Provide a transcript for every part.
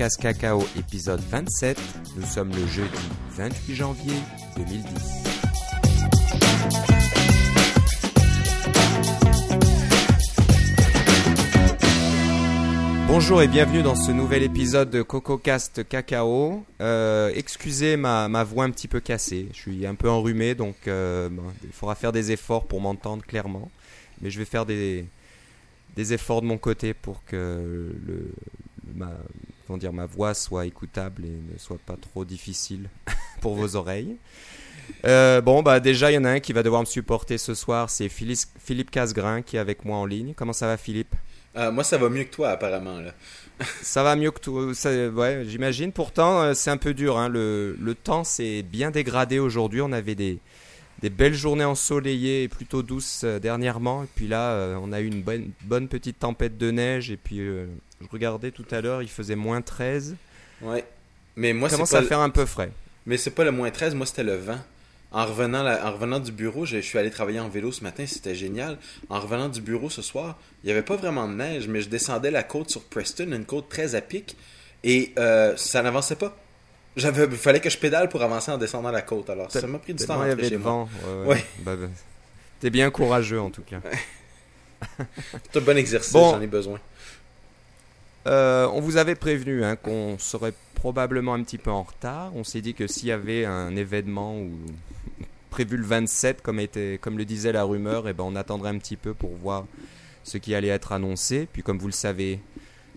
CocoCast Cacao épisode 27. Nous sommes le jeudi 28 janvier 2010. Bonjour et bienvenue dans ce nouvel épisode de CocoCast Cacao. Euh, excusez ma, voix un petit peu cassée, je suis un peu enrhumé donc euh, il faudra faire des efforts pour m'entendre clairement. Mais je vais faire des, des efforts de mon côté pour que le, ma, comment dire, ma voix soit écoutable et ne soit pas trop difficile pour vos oreilles. Euh, bon, bah déjà, il y en a un qui va devoir me supporter ce soir, c'est Philippe, Casgrain qui est avec moi en ligne. Comment ça va, Philippe? Euh, moi, ça va mieux que toi, apparemment. Là. Ça va mieux que ça, ouais, j'imagine. Pourtant, euh, c'est un peu dur. Hein. Le, le temps s'est bien dégradé aujourd'hui. On avait des, des belles journées ensoleillées et plutôt douces euh, dernièrement. Et puis là, euh, on a eu une bonne, bonne petite tempête de neige. Et puis, euh, je regardais tout à l'heure, il faisait moins 13. Ouais. Mais moi, c'est commence à le- faire un peu frais? mais c'est pas le moins 13, moi, c'était le vent. En revenant, la- en revenant du bureau, je, je suis allé travailler en vélo ce matin, c'était génial. En revenant du bureau ce soir, il n'y avait pas vraiment de neige, mais je descendais la côte sur Preston, une côte très à pic, et euh, ça n'avançait pas. J'avais, fallait que je pédale pour avancer en descendant la côte, alors ça m'a pris du temps il y avait chez de moi. vent. ouais. Bah, bah, T'es bien courageux en tout cas. C'est un bon exercice, Bon. j'en ai besoin. Euh, on vous avait prévenu hein, qu'on serait probablement un petit peu en retard. On s'est dit que s'il y avait un événement ou prévu le 27, comme, était, comme le disait la rumeur, et ben on attendrait un petit peu pour voir ce qui allait être annoncé. Puis comme vous le savez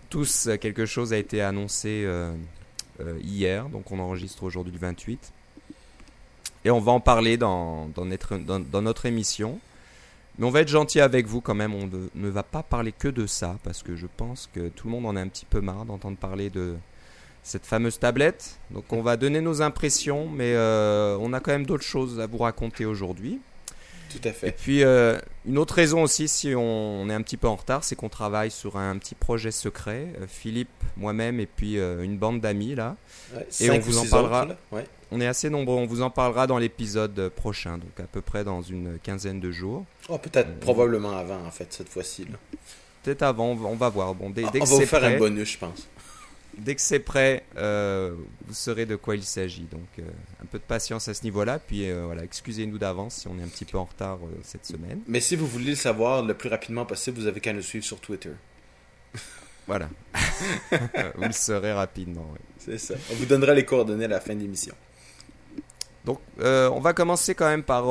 tous, quelque chose a été annoncé euh, hier, donc on enregistre aujourd'hui le 28. Et on va en parler dans, notre, émission. Mais on va être gentil avec vous quand même, on ne, ne va pas parler que de ça, parce que je pense que tout le monde en a un petit peu marre d'entendre parler de cette fameuse tablette. Donc on va donner nos impressions, mais euh, on a quand même d'autres choses à vous raconter aujourd'hui. Tout à Et puis euh, une autre raison aussi, si on, on est un petit peu en retard, c'est qu'on travaille sur un petit projet secret. Euh, Philippe, moi-même et puis euh, une bande d'amis là. Ouais, Et on ou vous en parlera. autres, là. Ouais. On est assez nombreux, on vous en parlera dans l'épisode prochain, donc à peu près dans une quinzaine de jours. Oh, peut-être probablement avant, en fait, cette fois-ci. Peut-être avant, on va- voir. Bon, dès, dès on que va vous faire prêt, un bonus, je pense. Dès que c'est prêt, euh, vous saurez de quoi il s'agit. Donc, euh, un peu de patience à ce niveau-là. Puis, euh, voilà, excusez-nous d'avance si on est un petit peu en retard cette semaine. Mais si vous voulez le savoir le plus rapidement possible, vous avez qu'à nous suivre sur Twitter. Voilà. vous le saurez rapidement. oui. C'est ça. On vous donnera les coordonnées à la fin de l'émission. Donc, on va commencer quand même par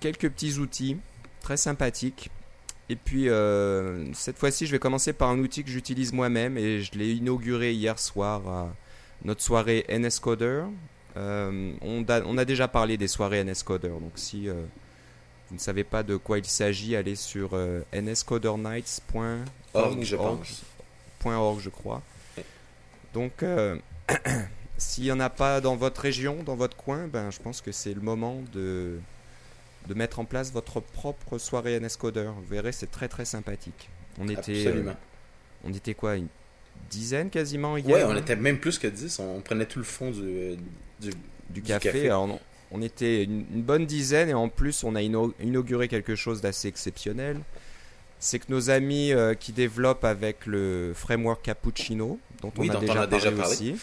quelques petits outils très sympathiques. Et puis, euh, cette fois-ci, je vais commencer par un outil que j'utilise moi-même et je l'ai inauguré hier soir à notre soirée NSCoder. Euh, on, a, on a déjà parlé des soirées NSCoder, donc si euh, vous ne savez pas de quoi il s'agit, allez sur euh, nscodernights.org, Org, je pense. .org, je crois. Donc, s'il n'y en a pas dans votre région, dans votre coin, ben, je pense que c'est le moment de, de mettre en place votre propre soirée NSCoder. Vous verrez, c'est très très sympathique. On était, Absolument. euh, on était quoi, une dizaine quasiment hier ouais, on hein, était même plus que 10. On, on prenait tout le fond du, euh, du... café. Alors, on, on était une, une bonne dizaine et en plus, on a inauguré quelque chose d'assez exceptionnel. C'est que nos amis euh, qui développent avec le framework Cappuccino, dont Oui, on a dont on déjà a déjà parlé parlé. aussi,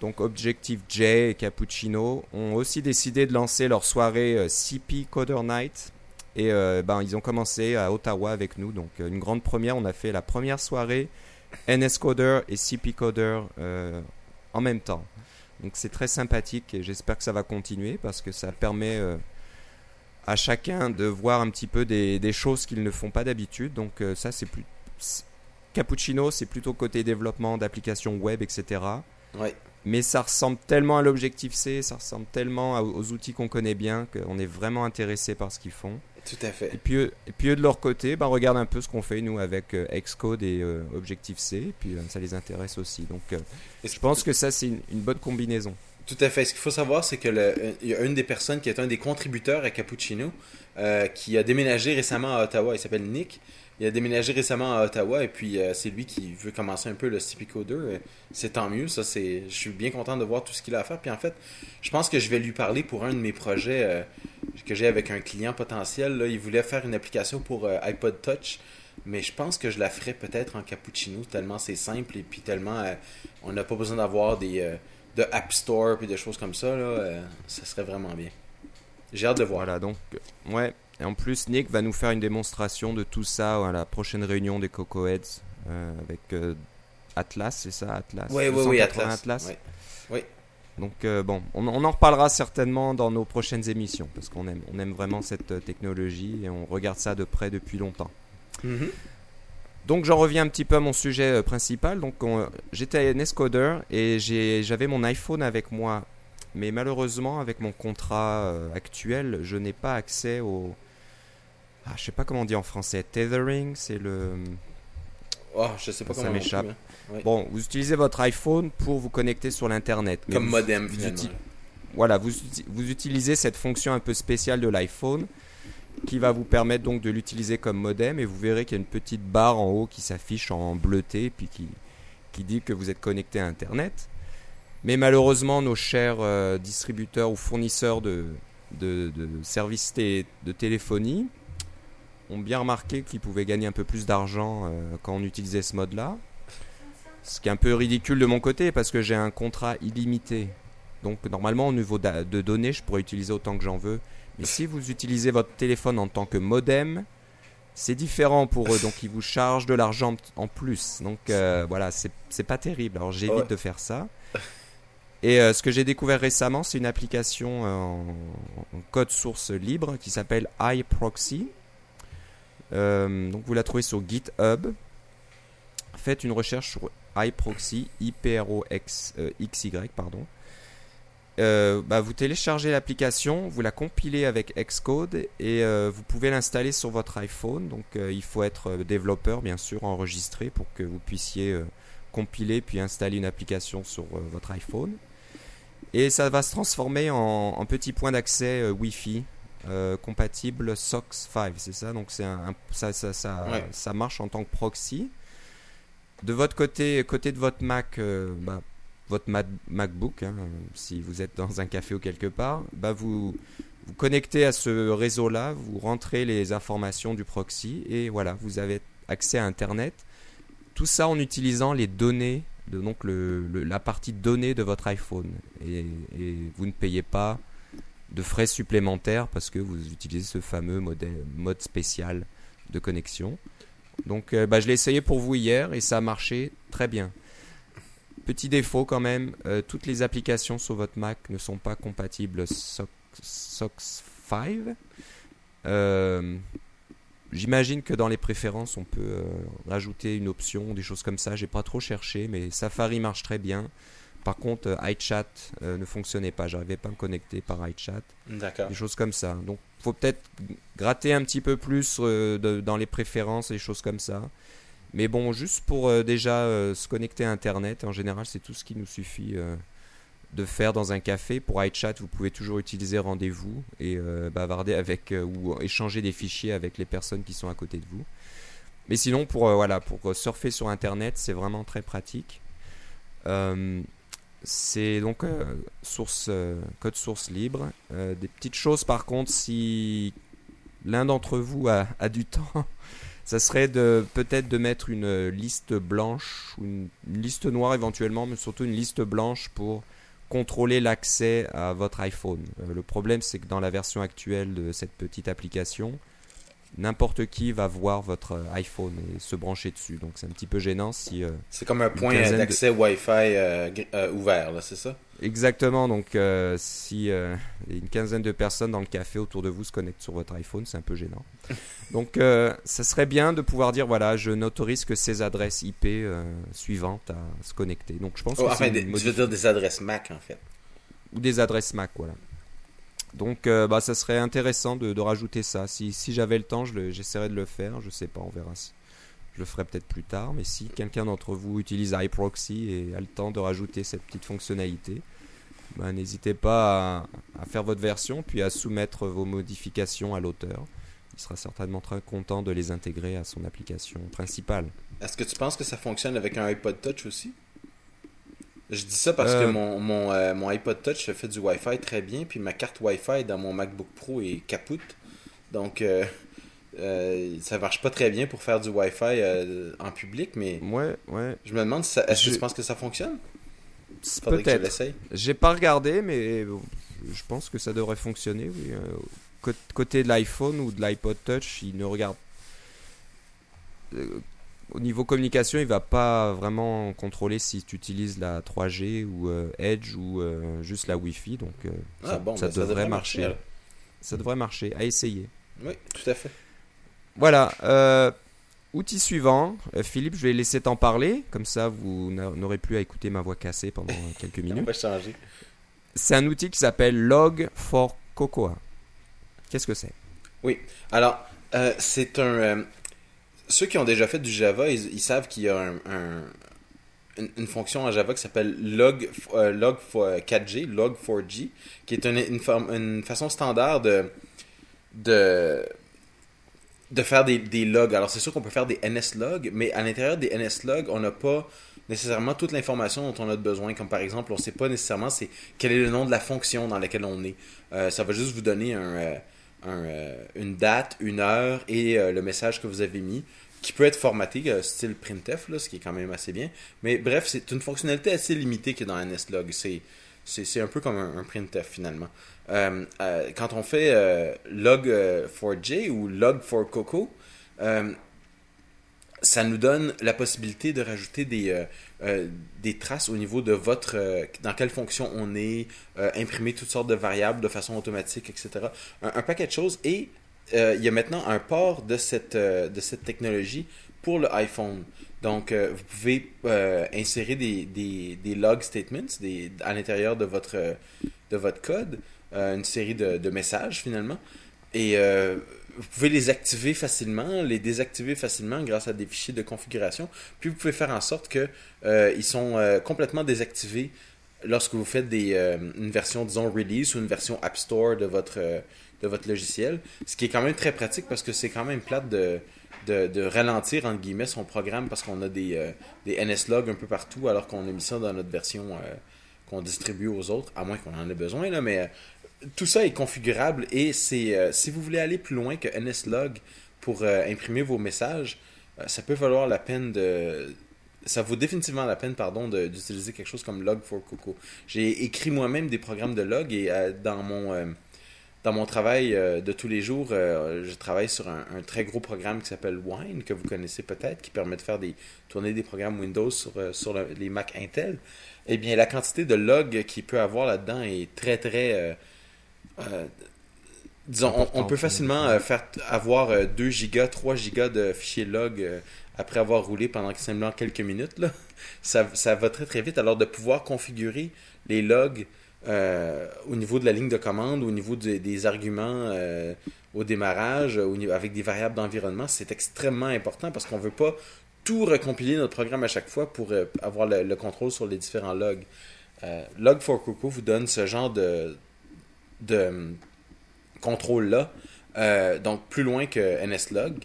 donc Objective J et Cappuccino, ont aussi décidé de lancer leur soirée euh, CP Coder Night. Et euh, ben, ils ont commencé à Ottawa avec nous. Donc, euh, une grande première. On a fait la première soirée NS Coder et CP Coder en même temps. Donc c'est très sympathique et j'espère que ça va continuer parce que ça permet à chacun de voir un petit peu des, choses qu'ils ne font pas d'habitude. Donc ça c'est plus... Cappuccino c'est plutôt côté développement d'applications web, etc. Ouais. Mais ça ressemble tellement à l'objectif C, ça ressemble tellement aux outils qu'on connaît bien qu'on est vraiment intéressé par ce qu'ils font. Tout à fait. Et puis, eux, et puis eux, de leur côté, ben, regarde un peu ce qu'on fait nous avec euh, Xcode et euh, Objective-C, et puis euh, ça les intéresse aussi. Donc euh, je pense que ça c'est une, une bonne combinaison. Tout à fait. Ce qu'il faut savoir, c'est que le- il y a une des personnes qui est un des contributeurs à Cappuccino euh, qui a déménagé récemment à Ottawa. Il s'appelle Nick. Il a déménagé récemment à Ottawa et puis euh, c'est lui qui veut commencer un peu le CP Coder. Euh, C'est tant mieux. Ça, c'est. Je suis bien content de voir tout ce qu'il a à faire. Puis en fait, je pense que je vais lui parler pour un de mes projets euh, que j'ai avec un client potentiel. Il voulait faire une application pour iPod Touch mais je pense que je la ferais peut-être en cappuccino, tellement c'est simple et puis tellement on n'a pas besoin d'avoir des de App Store et des choses comme ça. Ça serait vraiment bien. J'ai hâte de voir. Voilà, donc, ouais. Et en plus, Nick va nous faire une démonstration de tout ça à la prochaine réunion des Coco Heads avec Atlas, c'est ça Atlas? Oui, oui, oui, Atlas. Oui. Donc bon, on, en reparlera certainement dans nos prochaines émissions parce qu'on aime, on aime vraiment cette technologie et on regarde ça de près depuis longtemps. Mhm. Donc j'en reviens un petit peu à mon sujet euh, principal. Donc j'étais Nescoder et j'avais mon iPhone avec moi, mais malheureusement avec mon contrat euh, actuel, je n'ai pas accès au, ah, je sais pas comment on dit en français, tethering, c'est le, oh, je sais pas ça m'échappe. Bon, vous utilisez votre iPhone pour vous connecter sur l'internet. Comme modem finalement. Voilà, vous, vous utilisez cette fonction un peu spéciale de l'iPhone qui va vous permettre donc de l'utiliser comme modem et vous verrez qu'il y a une petite barre en haut qui s'affiche en bleuté puis qui, qui dit que vous êtes connecté à Internet. Mais malheureusement, nos chers euh, distributeurs ou fournisseurs de, de, services de téléphonie ont bien remarqué qu'ils pouvaient gagner un peu plus d'argent euh, quand on utilisait ce mode-là. Ce qui est un peu ridicule de mon côté parce que j'ai un contrat illimité. Donc normalement au niveau de données, je pourrais utiliser autant que j'en veux. Mais si vous utilisez votre téléphone en tant que modem, c'est différent pour eux. Donc ils vous chargent de l'argent en plus. Donc euh, voilà, c'est pas terrible. Alors j'évite de faire ça. Et euh, ce que j'ai découvert récemment, c'est une application euh, en, code source libre qui s'appelle iProxy. Donc vous la trouvez sur GitHub. Faites une recherche sur iProxy, I-P-R-O-X-Y, pardon. Euh, bah, vous téléchargez l'application, vous la compilez avec Xcode et euh, vous pouvez l'installer sur votre iPhone. Donc euh, il faut être développeur bien sûr enregistré pour que vous puissiez compiler puis installer une application sur votre iPhone. Et ça va se transformer en, petit point d'accès Wi-Fi compatible SOX 5, c'est ça? Donc c'est un, ça, ça, ça, ça, marche en tant que proxy. De votre côté, côté de votre Mac, bah, votre MacBook, hein, si vous êtes dans un café ou quelque part, bah vous vous connectez à ce réseau-là, vous rentrez les informations du proxy et voilà, vous avez accès à Internet. Tout ça en utilisant les données, de, donc le, la partie données de votre iPhone. Et, vous ne payez pas de frais supplémentaires parce que vous utilisez ce fameux mode spécial de connexion. Donc euh, bah, je l'ai essayé pour vous hier et ça a marché très bien. Petit défaut quand même, euh, toutes les applications sur votre Mac ne sont pas compatibles SOX 5. Euh, j'imagine que dans les préférences, on peut rajouter une option, des choses comme ça. J'ai pas trop cherché, mais Safari marche très bien. Par contre, iChat ne fonctionnait pas. J'arrivais pas à me connecter par iChat. D'accord. Des choses comme ça. Donc, faut peut-être gratter un petit peu plus dans les préférences, des choses comme ça. Mais bon, juste pour euh, déjà euh, se connecter à Internet, en général, c'est tout ce qui nous suffit euh, de faire dans un café. Pour iChat, vous pouvez toujours utiliser rendez-vous et bavarder avec ou échanger des fichiers avec les personnes qui sont à côté de vous. Mais sinon, pour, voilà, pour surfer sur Internet, c'est vraiment très pratique. C'est donc source, code source libre. des petites choses par contre, si l'un d'entre vous a, a, du temps ça serait de peut-être de mettre une liste blanche ou une, liste noire éventuellement, mais surtout une liste blanche pour contrôler l'accès à votre iPhone. Euh, le problème, c'est que dans la version actuelle de cette petite application, n'importe qui va voir votre euh, iPhone et se brancher dessus. Donc c'est un petit peu gênant si. Euh, c'est comme un point d'accès Wi-Fi ouvert, là, c'est ça? Exactement. Donc si une quinzaine de personnes dans le café autour de vous se connectent sur votre iPhone, c'est un peu gênant. Donc ça serait bien de pouvoir dire voilà, je n'autorise que ces adresses IP suivantes à se connecter. Donc je pense. Oh, enfin, des, tu veux dire des adresses Mac en fait. Ou des adresses Mac, voilà. Donc, euh, bah, ça serait intéressant de, rajouter ça. Si, j'avais le temps, j'essaierais de le faire. Je sais pas, on verra. Je le ferai peut-être plus tard. Mais si quelqu'un d'entre vous utilise iProxy et a le temps de rajouter cette petite fonctionnalité, bah, n'hésitez pas à, faire votre version puis à soumettre vos modifications à l'auteur. Il sera certainement très content de les intégrer à son application principale. Est-ce que tu penses que ça fonctionne avec un iPod Touch aussi? Je dis ça parce que euh. mon, mon, euh, mon, iPod Touch fait du Wi-Fi très bien, puis ma carte Wi-Fi dans mon MacBook Pro est capoute. Donc, euh, euh, ça marche pas très bien pour faire du Wi-Fi en public, mais Ouais, ouais. je me demande, si est-ce que tu penses que ça fonctionne? Peut-être. J'ai pas regardé, mais je pense que ça devrait fonctionner. Oui. Cô- Côté de l'iPhone ou de l'iPod Touch, il ne regarde. Au niveau communication, il va pas vraiment contrôler si tu utilises la 3G ou euh, Edge ou euh, juste la Wi-Fi. Donc euh, Ah ça, bon, ça devrait marcher. alors. Ça devrait marcher. À essayer. Oui, tout à fait. Voilà. outil suivant. Philippe, je vais laisser t'en parler. Comme ça, vous n'a- n'aurez plus à écouter ma voix cassée pendant quelques On minutes. va changer. C'est un outil qui s'appelle Log for Cocoa. Qu'est-ce que c'est? Alors, euh, c'est un. euh, ceux qui ont déjà fait du Java, ils, savent qu'il y a un, un- une, fonction en Java qui s'appelle log, euh, log for 4G, log4j, qui est une, une, façon standard de, de, de faire des, des logs. Alors, c'est sûr qu'on peut faire des NSLog, mais à l'intérieur des NSLog, on n'a pas nécessairement toute l'information dont on a besoin. Comme par exemple, on ne sait pas nécessairement c'est quel est le nom de la fonction dans laquelle on est. Euh, ça va juste vous donner un, euh, euh, une date, une heure et euh, le message que vous avez mis, qui peut être formaté, euh, style printf, là, ce qui est quand même assez bien. Mais bref, c'est une fonctionnalité assez limitée que dans NSLog. C'est c'est un peu comme un, printf finalement. Quand on fait euh, log euh, 4j ou log for coco, euh, ça nous donne la possibilité de rajouter des, euh, euh, des traces au niveau de votre euh, dans quelle fonction on est, euh, imprimer toutes sortes de variables de façon automatique, etc. Un, paquet de choses et euh, il y a maintenant un port de cette, de cette technologie pour le iPhone. Donc, vous pouvez insérer des, des, des log statements des, à l'intérieur de votre, de votre code, une série de, de messages finalement. Et vous pouvez les activer facilement, les désactiver facilement grâce à des fichiers de configuration. Puis vous pouvez faire en sorte que euh, sont euh, complètement désactivés lorsque vous faites des, euh, une version, disons, release ou une version App Store de votre, de votre logiciel. Ce qui est quand même très pratique parce que c'est quand même plate de, de, ralentir, entre guillemets, son programme parce qu'on a des, des un peu partout alors qu'on a mis ça dans notre version qu'on distribue aux autres, à moins qu'on en ait besoin, là, mais tout ça est configurable et c'est euh, si vous voulez aller plus loin que NSLog pour euh, imprimer vos messages, euh, ça peut valoir la peine de ça vaut définitivement la peine pardon d'utiliser quelque chose comme log for coco. J'ai écrit moi-même des programmes de log et dans mon dans mon travail de tous les jours, je travaille sur un, très gros programme qui s'appelle Wine, que vous connaissez peut-être, qui permet de faire des tourner des programmes Windows sur, sur le- les Mac Intel. Eh bien, la quantité de logs qu'il peut avoir là-dedans est très, très... euh, euh, disons, on- peut facilement euh, faire avoir euh, 2 gigas, 3 gigas de fichiers log euh, après avoir roulé pendant simplement quelques minutes. Ça, va très, très vite. Alors, de pouvoir configurer les logs euh, au niveau de la ligne de commande, au niveau des- arguments euh, au démarrage, avec des variables d'environnement, c'est extrêmement important parce qu'on ne veut pas tout recompiler notre programme à chaque fois pour euh, avoir le, le contrôle sur les différents logs. Euh, Log for Coco vous donne ce genre de, de euh, contrôle-là, euh, donc plus loin que NSLog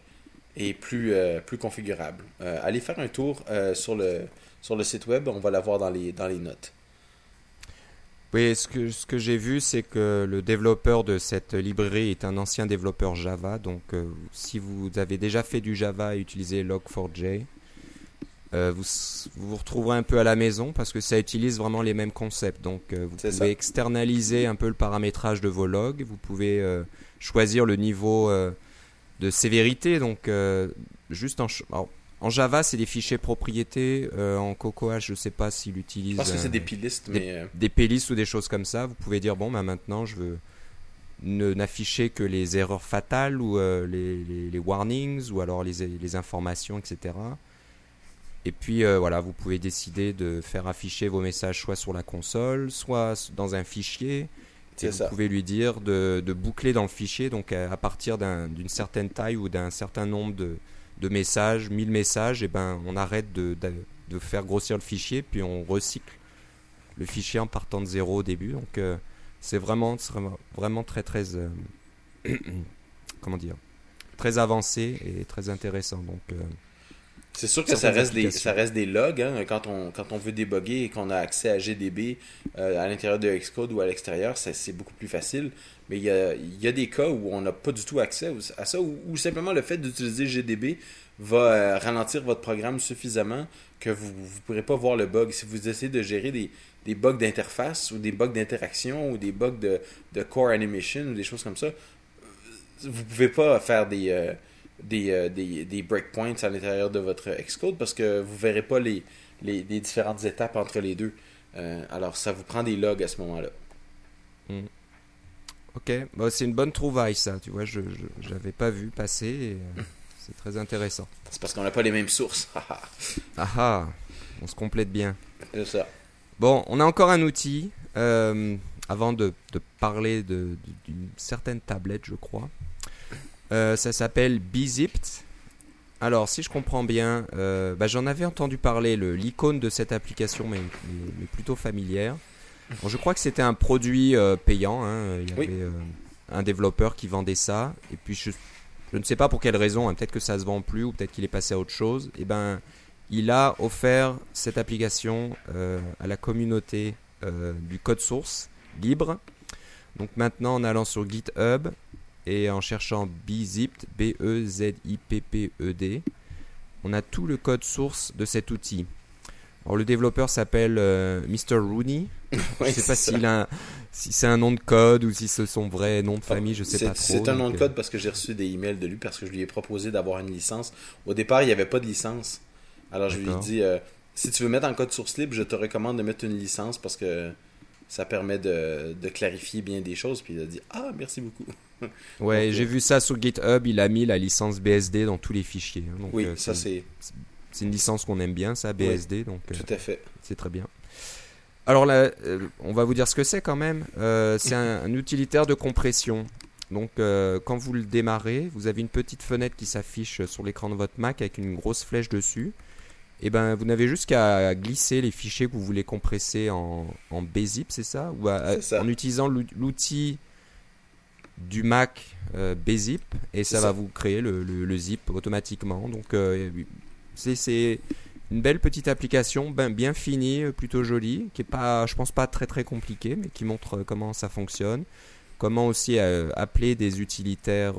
et plus, euh, plus configurable. Allez faire un tour sur, le, sur le site web, on va l'avoir dans les, dans les notes. Oui, ce que, ce que j'ai vu, c'est que le développeur de cette librairie est un ancien développeur Java. Donc, si vous avez déjà fait du Java et utilisé Log4j, euh, vous, vous vous retrouverez un peu à la maison parce que ça utilise vraiment les mêmes concepts. Donc, euh, vous pouvez ça. externaliser un peu le paramétrage de vos logs. Vous pouvez euh, choisir le niveau euh, de sévérité. Donc, euh, juste en, alors, en Java, c'est des fichiers propriétés. Euh, en Cocoa, je ne sais pas s'il utilise. Pense que c'est des des- mais... des playlists ou des choses comme ça, vous pouvez dire bon bah maintenant je veux ne n'afficher que les erreurs fatales ou euh, les, les- les warnings ou alors les, les informations etc. Et puis euh, voilà, vous pouvez décider de faire afficher vos messages soit sur la console, soit dans un fichier. Et vous ça. pouvez lui dire de, de boucler dans le fichier, donc à, à partir d'un- d'une certaine taille ou d'un certain nombre de, de messages, 1000 messages, et ben on arrête de, faire grossir le fichier, puis on recycle le fichier en partant de zéro au début. Donc euh, c'est vraiment, vraiment- très très euh, comment dire très avancé et très intéressant. Donc C'est sûr que ça reste, des, ça reste des logs hein, quand, on, quand on veut débugger et qu'on a accès à GDB euh, à l'intérieur de Xcode ou à l'extérieur, c'est beaucoup plus facile. Mais il y a, y a, des cas où on n'a pas du tout accès à ça, ou, simplement le fait d'utiliser GDB va euh, ralentir votre programme suffisamment que vous ne pourrez pas voir le bug. Si vous essayez de gérer des, des bugs d'interface ou des bugs d'interaction ou des bugs de, de, core animation ou des choses comme ça, vous pouvez pas faire des, euh, des, des, des, breakpoints à l'intérieur de votre Xcode parce que vous verrez pas les, les, différentes étapes entre les deux. alors ça vous prend des logs à ce moment-là. Hmm. Ok, bah, c'est une bonne trouvaille ça, tu vois, je n'avais pas vu passer, euh, c'est très intéressant. C'est parce qu'on n'a pas les mêmes sources. ah ah, on se complète bien. C'est ça. Bon, on a encore un outil, euh, avant de, de parler d'une certaine tablette, je crois. Euh, ça s'appelle Bizipt. Alors, si je comprends bien, bah, j'en avais entendu parler, l'icône de cette application mais plutôt familière je crois que c'était un produit euh, payant. Hein. Il y avait euh, un développeur qui vendait ça. Et puis je, ne sais pas pour quelle raison, hein. peut-être que ça se vend plus ou peut-être qu'il est passé à autre chose. Et eh ben, il a offert cette application euh, à la communauté du code source libre. Donc maintenant, en allant sur GitHub et en cherchant bzipped, B-E-Z-I-P-P-E-D, on a tout le code source de cet outil. Alors le développeur s'appelle euh, Mr. Rooney. je sais pas s'il a, si c'est un nom de code ou si c'est son vrai nom de famille, je sais pas trop. C'est un nom de code euh, parce que j'ai reçu des emails de lui parce que je lui ai proposé d'avoir une licence. Au départ, il n'y avait pas de licence. Alors je lui ai dit, euh, si tu veux mettre en code source libre, je te recommande de mettre une licence parce que ça permet de, de clarifier bien des choses. Puis il a dit, ah, merci beaucoup. Ouais, j'ai vu ça sur GitHub, il a mis la licence BSD dans tous les fichiers. Hein. oui, ça c'est c'est une licence qu'on aime bien, ça, BSD. donc, euh, tout à fait. C'est très bien. Alors là, euh, on va vous dire ce que c'est quand même. Euh, c'est un, utilitaire de compression. Donc quand vous le démarrez, vous avez une petite fenêtre qui s'affiche sur l'écran de votre Mac avec une grosse flèche dessus. Et eh ben vous n'avez juste qu'à glisser les fichiers que vous voulez compresser en, en BZIP, c'est ça? Ou en utilisant l'outil du Mac BZIP et ça, va vous créer le, zip automatiquement. Donc c'est une belle petite application, ben, bien finie, euh, plutôt jolie, qui est pas, je pense pas très très compliquée, mais qui montre euh, comment ça fonctionne, comment aussi euh, appeler des utilitaires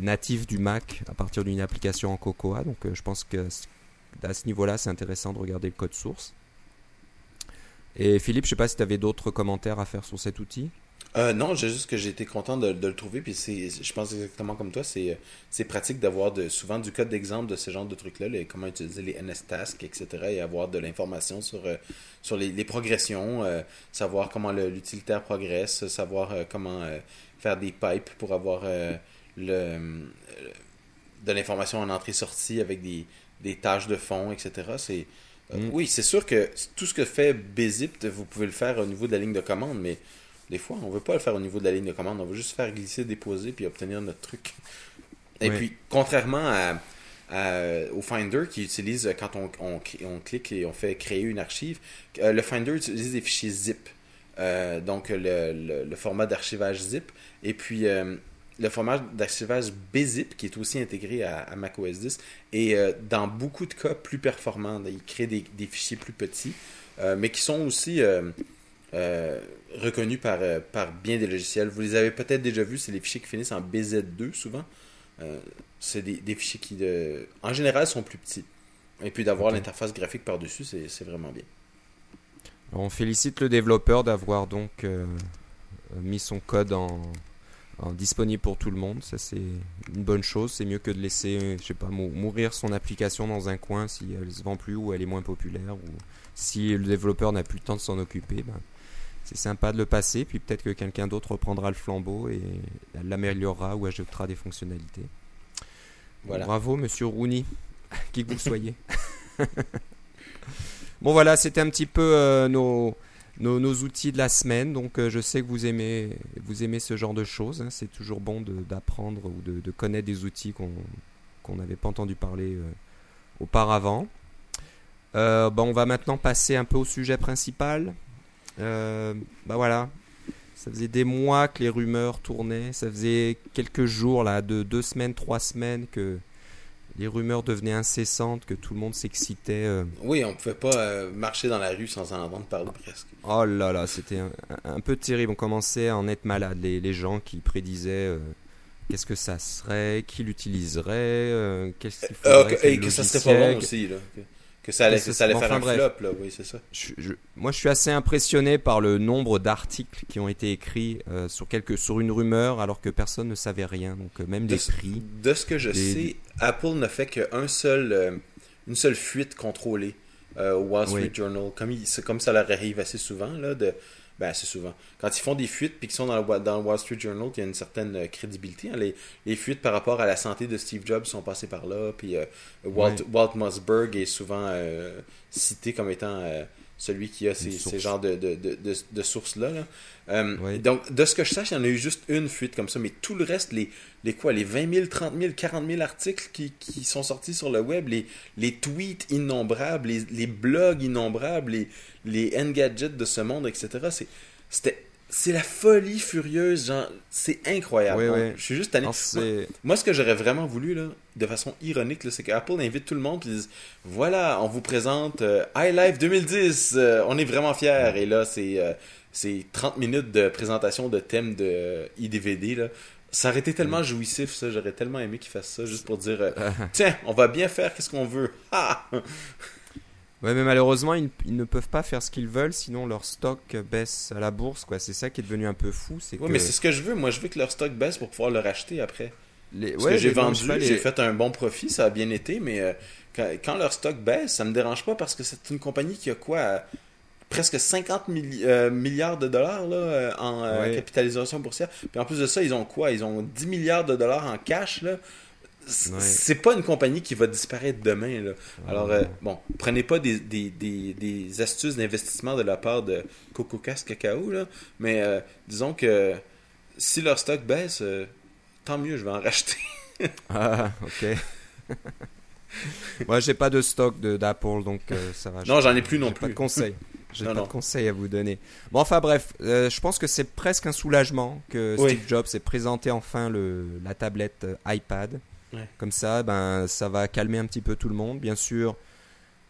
natifs du Mac à partir d'une application en Cocoa. Donc je pense que à ce niveau-là, c'est intéressant de regarder le code source. Et Philippe, je sais pas si tu avais d'autres commentaires à faire sur cet outil. Euh, non, j'ai juste que j'ai été content de, le trouver. Puis c'est, je pense exactement comme toi, c'est, c'est pratique d'avoir de, souvent du code d'exemple de ce genre de trucs-là, les, comment utiliser les NSTasks, etc. et avoir de l'information sur, euh, sur les, progressions, euh, savoir comment l'utilitaire progresse, savoir comment faire des pipes pour avoir le, de l'information en entrée-sortie avec des, des tâches de fond, etc. C'est, mm. Oui, c'est sûr que tout ce que fait Bzipt, vous pouvez le faire au niveau de la ligne de commande, mais des fois, on veut pas le faire au niveau de la ligne de commande, on veut juste faire glisser, déposer, puis obtenir notre truc. Et puis, contrairement au Finder qui utilise, quand on, on, clique et on fait créer une archive, euh, le Finder utilise des fichiers zip. Euh, donc, le, format d'archivage zip. Et puis, euh, le format d'archivage bzip, qui est aussi intégré à, à macOS 10, est dans beaucoup de cas plus performant. Il crée des, des fichiers plus petits, mais qui sont aussi euh, reconnus par, euh, par bien des logiciels. Vous les avez peut-être déjà vus, c'est les fichiers qui finissent en BZ2 souvent. Euh, c'est des, fichiers qui, en général, sont plus petits. Et puis d'avoir l'interface graphique par-dessus, c'est vraiment bien. On félicite le développeur d'avoir donc mis son code en, disponible pour tout le monde. Ça, c'est une bonne chose. C'est mieux que de laisser, je sais pas, mourir son application dans un coin si elle se vend plus ou elle est moins populaire ou si le développeur n'a plus le temps de s'en occuper. Ben, c'est sympa de le passer, puis peut-être que quelqu'un d'autre reprendra le flambeau et l'améliorera ou ajoutera des fonctionnalités. Voilà. Bravo, monsieur Rooney, qui que vous soyez. bon, voilà, c'était un petit peu euh, nos, nos, outils de la semaine. Donc, euh, je sais que vous aimez, vous aimez ce genre de choses. Hein. C'est toujours bon d'apprendre ou de, connaître des outils qu'on n'avait pas entendu parler euh, auparavant. Bon, on va maintenant passer un peu au sujet principal. Euh, bah voilà, ça faisait des mois que les rumeurs tournaient. Ça faisait quelques jours, là, de deux semaines, trois semaines que les rumeurs devenaient incessantes, que tout le monde s'excitait. euh. Oui, on pouvait pas euh, marcher dans la rue sans en entendre parler presque. Oh là là, c'était un, un peu terrible. On commençait à en être malade. Les, les gens qui prédisaient euh, qu'est-ce que ça serait, qui l'utiliserait, qu'est-ce qu'il faudrait. et que ça serait pas bon aussi, là. Que, ça allait, Que que ce- ça allait enfin, faire un bref. flop, là, oui, c'est ça. je- je- moi, je suis assez impressionné par le nombre d'articles qui ont été écrits euh, sur, quelque, sur une rumeur alors que personne ne savait rien. Donc, euh, même De ce- prix. De ce que je sais, Apple n'a fait qu'un seul, euh, une seule fuite contrôlée au Wall Street Oui. Journal. Comme, il- comme ça leur arrive assez souvent, là, de, ben, assez souvent. Quand ils font des fuites puis qu'ils sont dans le, dans le Wall Street Journal, il y a une certaine euh, crédibilité. hein. Les, les fuites par rapport à la santé de Steve Jobs sont passées par là. Puis euh, Walt. Walt Mossberg est souvent euh, cité comme étant euh, celui qui a ces, ces genres de, de, de, de- de sources-là. là. Euh. Donc, de ce que je sache, il y en a eu juste une fuite comme ça, mais tout le reste, les, les quoi, les 20 000, 30 000, 40 000 articles qui, qui sont sortis sur le web, les, les tweets innombrables, les, les blogs innombrables, les, les Engadgets de ce monde, etc. C'est, c'était, c'est la folie furieuse, genre, c'est incroyable. Je suis juste c'est- Moi, ce que j'aurais vraiment voulu, là, de façon ironique, c'est qu'Apple invite tout le monde et disent Voilà, on vous présente euh, iLife 2010, euh, on est vraiment fiers. Et là, c'est euh, c'est 30 minutes de présentation de thèmes de iDVD. Là. Ça aurait été tellement jouissif, ça. J'aurais tellement aimé qu'ils fassent ça, juste pour dire euh, Tiens, on va bien faire qu'est-ce qu'on veut? Ah! Ouais, mais malheureusement, ils, ils ne peuvent pas faire ce qu'ils veulent, sinon leur stock baisse à la bourse. quoi. C'est ça qui est devenu un peu fou. C'est Ouais, que mais c'est ce que je veux. Moi, je veux que leur stock baisse pour pouvoir le racheter après. les, Parce ouais, que j'ai vendu, les- j'ai fait un bon profit, ça a bien été, mais euh, quand, quand leur stock baisse, ça me dérange pas parce que c'est une compagnie qui a quoi presque 50 milli- euh, milliards de dollars là, euh, en euh, capitalisation boursière. Puis en plus de ça, ils ont quoi? Ils ont 10 milliards de dollars en cash. là. C'est pas une compagnie qui va disparaître demain. Là. Alors, euh, bon, prenez pas des, des, des, des astuces d'investissement de la part de Coco Cas Cacao, là, mais euh, disons que si leur stock baisse, euh, tant mieux, je vais en racheter. Ah, ok. Moi, j'ai pas de stock d'Apple, donc ça va. Non, j'en ai plus non j'ai pas plus. de conseils. J'ai pas non. de conseils à vous donner. Bon, enfin bref, euh, je pense que c'est presque un soulagement que Oui. Steve Jobs ait présenté enfin le, la tablette euh, iPad. Ouais. Comme ça, ben, ça va calmer un petit peu tout le monde. Bien sûr,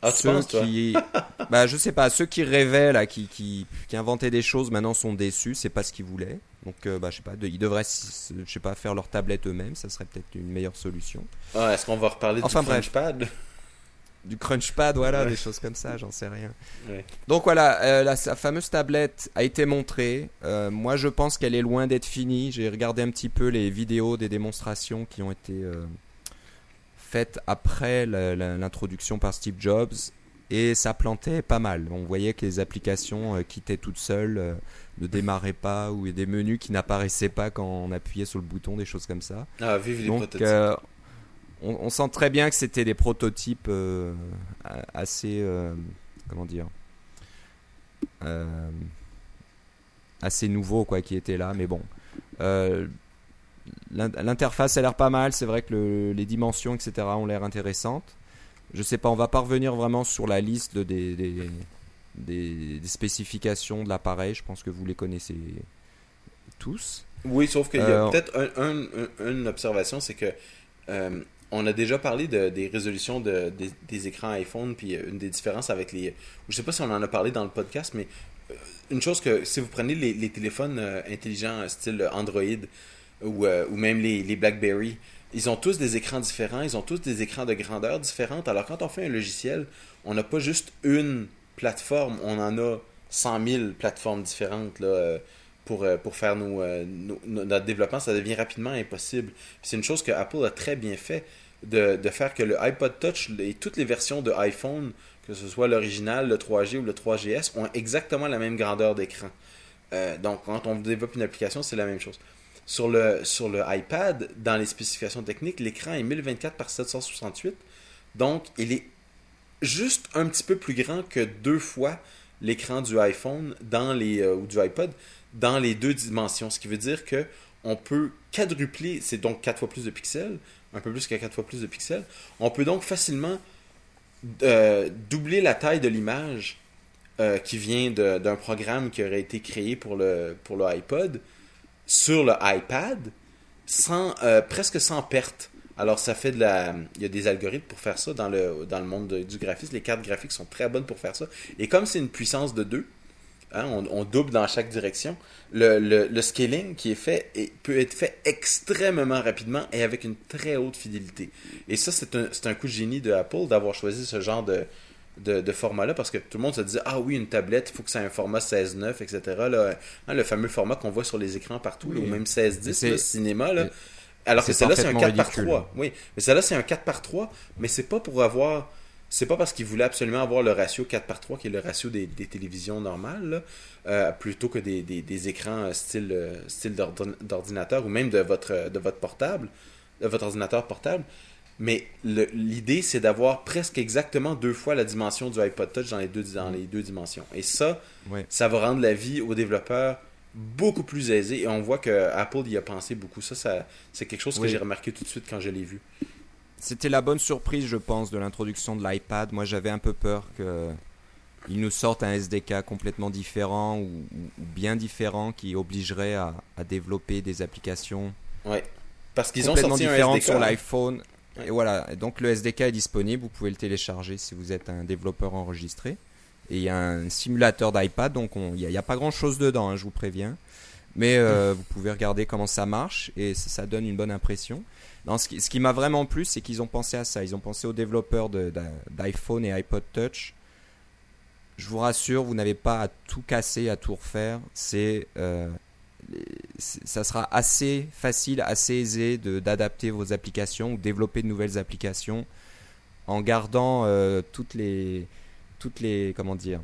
Ah, ceux qui, bah, je sais pas, ceux qui rêvaient là, qui, qui, qui inventaient des choses, maintenant sont déçus. C'est pas ce qu'ils voulaient. Donc, euh, bah, je sais pas, de- ils devraient, je sais pas, faire leur tablette eux-mêmes. Ça serait peut-être une meilleure solution. Ah, Est-ce qu'on va reparler Enfin, du bref. Du crunchpad, voilà, Ouais. des choses comme ça, j'en sais rien. Ouais. Donc voilà, euh, la, sa fameuse tablette a été montrée. Euh, moi, je pense qu'elle est loin d'être finie. J'ai regardé un petit peu les vidéos des démonstrations qui ont été euh, faites après l'introduction par Steve Jobs. Et ça plantait pas mal. On voyait que les applications quittaient toutes seules, ne démarraient pas, ou des menus qui n'apparaissaient pas quand on appuyait sur le bouton, des choses comme ça. Ah, vive les Donc, prototypes. On, on sent très bien que c'était des prototypes euh, assez, euh, comment dire, euh, assez nouveaux quoi, qui étaient là. Mais bon, l'in- l'interface a l'air pas mal. C'est vrai que le- les dimensions, etc., ont l'air intéressantes. Je sais pas, on va pas revenir vraiment sur la liste de- des, des, des- des spécifications de l'appareil. Je pense que vous les connaissez tous. Oui, sauf qu'il y a euh, peut-être un, un- un- une observation, c'est que euh, on a déjà parlé de- des résolutions de, des, écrans iPhone, puis euh, une des différences avec les... Je sais pas si on en a parlé dans le podcast, mais euh, une chose que si vous prenez les, téléphones euh, intelligents style Android ou, ou même les, BlackBerry, ils ont tous des écrans différents, ils ont tous des écrans de grandeur différentes. Alors quand on fait un logiciel, on n'a pas juste une plateforme, on en a 100 000 plateformes différentes là, pour, pour faire nos, nos- notre développement. Ça devient rapidement impossible. C'est une chose que Apple a très bien fait de, faire que le iPod Touch et toutes les versions de iPhone, que ce soit l'original, le 3G ou le 3GS, ont exactement la même grandeur d'écran. Euh, donc, quand on développe une application, c'est la même chose. Sur le, sur le iPad, dans les spécifications techniques, l'écran est 1024 par 768. Donc, il est juste un petit peu plus grand que deux fois l'écran du iPhone dans les, euh, ou du iPod dans les deux dimensions. Ce qui veut dire que on peut quadrupler, c'est donc quatre fois plus de pixels, un peu plus que quatre fois plus de pixels. On peut donc facilement euh, doubler la taille de l'image euh, qui vient d'un programme qui aurait été créé pour le, iPod sur le iPad sans, euh, presque sans perte Alors, ça fait de la. Il y a des algorithmes pour faire ça dans le, dans le monde du graphisme. Les cartes graphiques sont très bonnes pour faire ça. Et comme c'est une puissance de 2, hein, on, double dans chaque direction, le, le, scaling qui est fait peut être fait extrêmement rapidement et avec une très haute fidélité. Et ça, c'est un, un coup de génie de Apple d'avoir choisi ce genre de, de, format-là parce que tout le monde se disait Ah oui, une tablette, il faut que ça ait un format 16-9, etc. Là, hein, le fameux format qu'on voit sur les écrans partout, ou même 16-10, le cinéma. Là. Alors que celle-là, c'est un 4 par 3. Oui, mais celle-là, c'est un 4 par 3, mais c'est pas pour avoir. C'est pas parce qu'ils voulaient absolument avoir le ratio 4 par 3 qui est le ratio des, télévisions normales, euh, plutôt que des, des, écrans euh, style, euh, style d'ordinateur ou même de votre, de votre portable, de votre ordinateur portable. Mais l'idée, c'est d'avoir presque exactement deux fois la dimension du iPod Touch dans les deux, dans les deux dimensions. Et ça, ça va rendre la vie aux développeurs beaucoup plus aisée. Et on voit que Apple y a pensé beaucoup. Ça, ça c'est quelque chose que j'ai remarqué tout de suite quand je l'ai vu. C'était la bonne surprise, je pense, de l'introduction de l'iPad. Moi, j'avais un peu peur que ils nous sortent un SDK complètement différent ou, bien différent qui obligerait à, développer des applications. Ouais. Parce qu'ils ont sorti un SDK sur l'iPhone. Et voilà. Donc le SDK est disponible. Vous pouvez le télécharger si vous êtes un développeur enregistré. Et il y a un simulateur d'iPad, donc il n'y a, pas grand chose dedans, hein, je vous préviens. Mais euh, vous pouvez regarder comment ça marche et ça, donne une bonne impression. Ce qui, m'a vraiment plu, c'est qu'ils ont pensé à ça. Ils ont pensé aux développeurs d'iPhone et iPod Touch. Je vous rassure, vous n'avez pas à tout casser, à tout refaire. C'est, euh, ça sera assez facile, assez aisé d'adapter vos applications ou développer de nouvelles applications en gardant euh, toutes les toutes les comment dire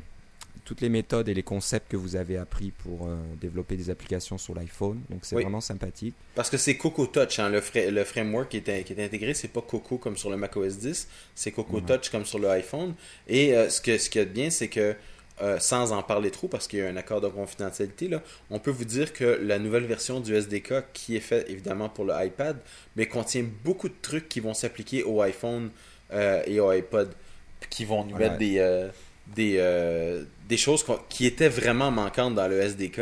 toutes les méthodes et les concepts que vous avez appris pour euh, développer des applications sur l'iPhone. Donc c'est vraiment sympathique. Parce que c'est Coco Touch, hein, le, le, framework qui est, qui est intégré, c'est pas Coco comme sur le macOS 10, c'est Coco Touch comme sur le iPhone. Et euh, ce, que, ce qui est bien, c'est que euh, sans en parler trop parce qu'il y a un accord de confidentialité, là, on peut vous dire que la nouvelle version du SDK, qui est faite évidemment pour le iPad, mais contient beaucoup de trucs qui vont s'appliquer au iPhone et au iPod qui vont nous mettre des, des, euh, des choses qui étaient vraiment manquantes dans le SDK.